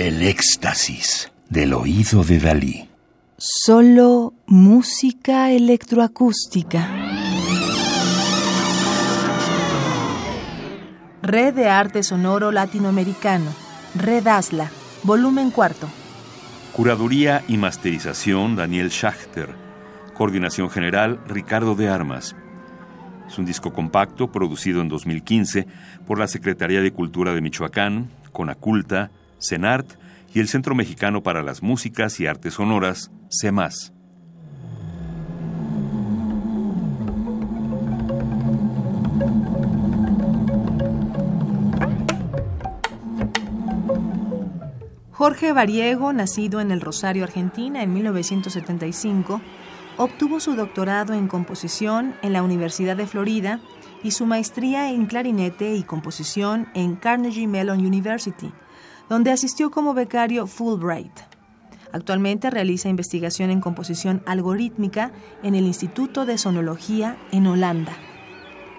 El éxtasis del oído de Dalí. Solo música electroacústica. Red de Arte Sonoro Latinoamericano. Red ASLA. Volumen cuarto. Curaduría y masterización Daniel Schachter. Coordinación general Ricardo de Armas. Es un disco compacto producido en 2015 por la Secretaría de Cultura de Michoacán, Conaculta, CENART y el Centro Mexicano para las Músicas y Artes Sonoras, CEMAS. Jorge Variego, nacido en el Rosario, Argentina, en 1975, obtuvo su doctorado en composición en la Universidad de Florida y su maestría en clarinete y composición en Carnegie Mellon University, donde asistió como becario Fulbright. Actualmente realiza investigación en composición algorítmica en el Instituto de Sonología en Holanda.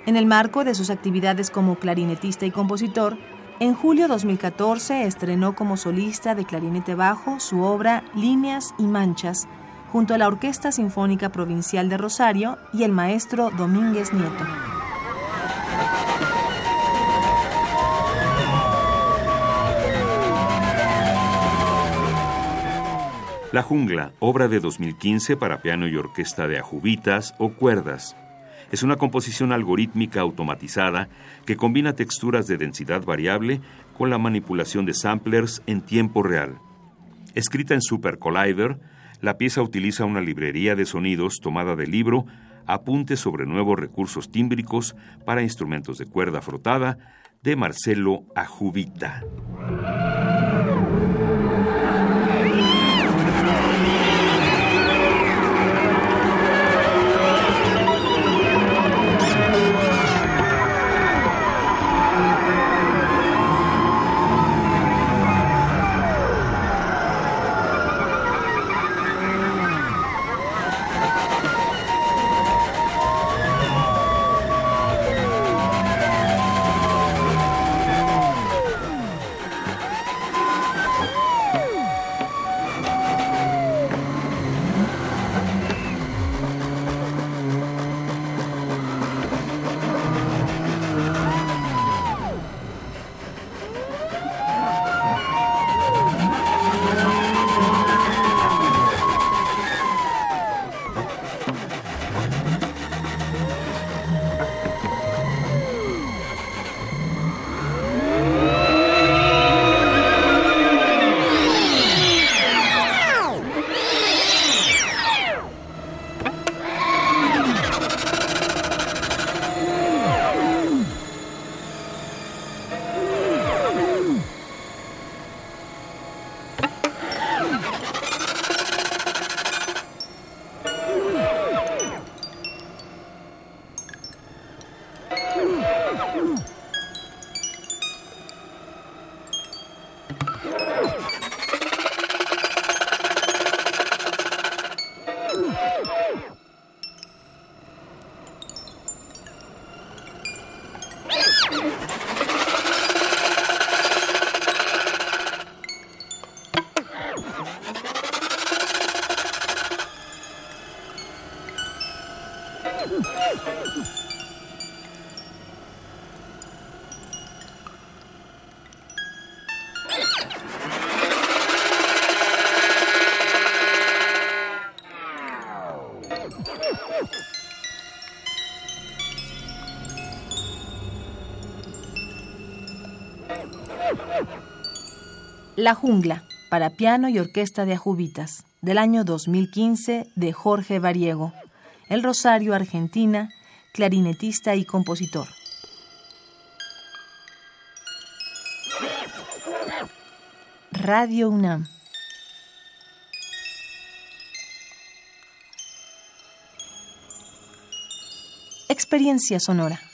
En el marco de sus actividades como clarinetista y compositor, en julio 2014 estrenó como solista de clarinete bajo su obra Líneas y Manchas, junto a la Orquesta Sinfónica Provincial de Rosario y el maestro Domínguez Nieto. La Jungla, obra de 2015 para piano y orquesta de ajubitas o cuerdas, es una composición algorítmica automatizada que combina texturas de densidad variable con la manipulación de samplers en tiempo real. Escrita en Super Collider, la pieza utiliza una librería de sonidos tomada del libro Apuntes sobre nuevos recursos tímbricos para instrumentos de cuerda frotada de Marcelo Ajubita. La jungla, para piano y orquesta de ajubitas, del año 2015 de Jorge Variego, El Rosario, Argentina, clarinetista y compositor. Radio UNAM. Experiencia sonora.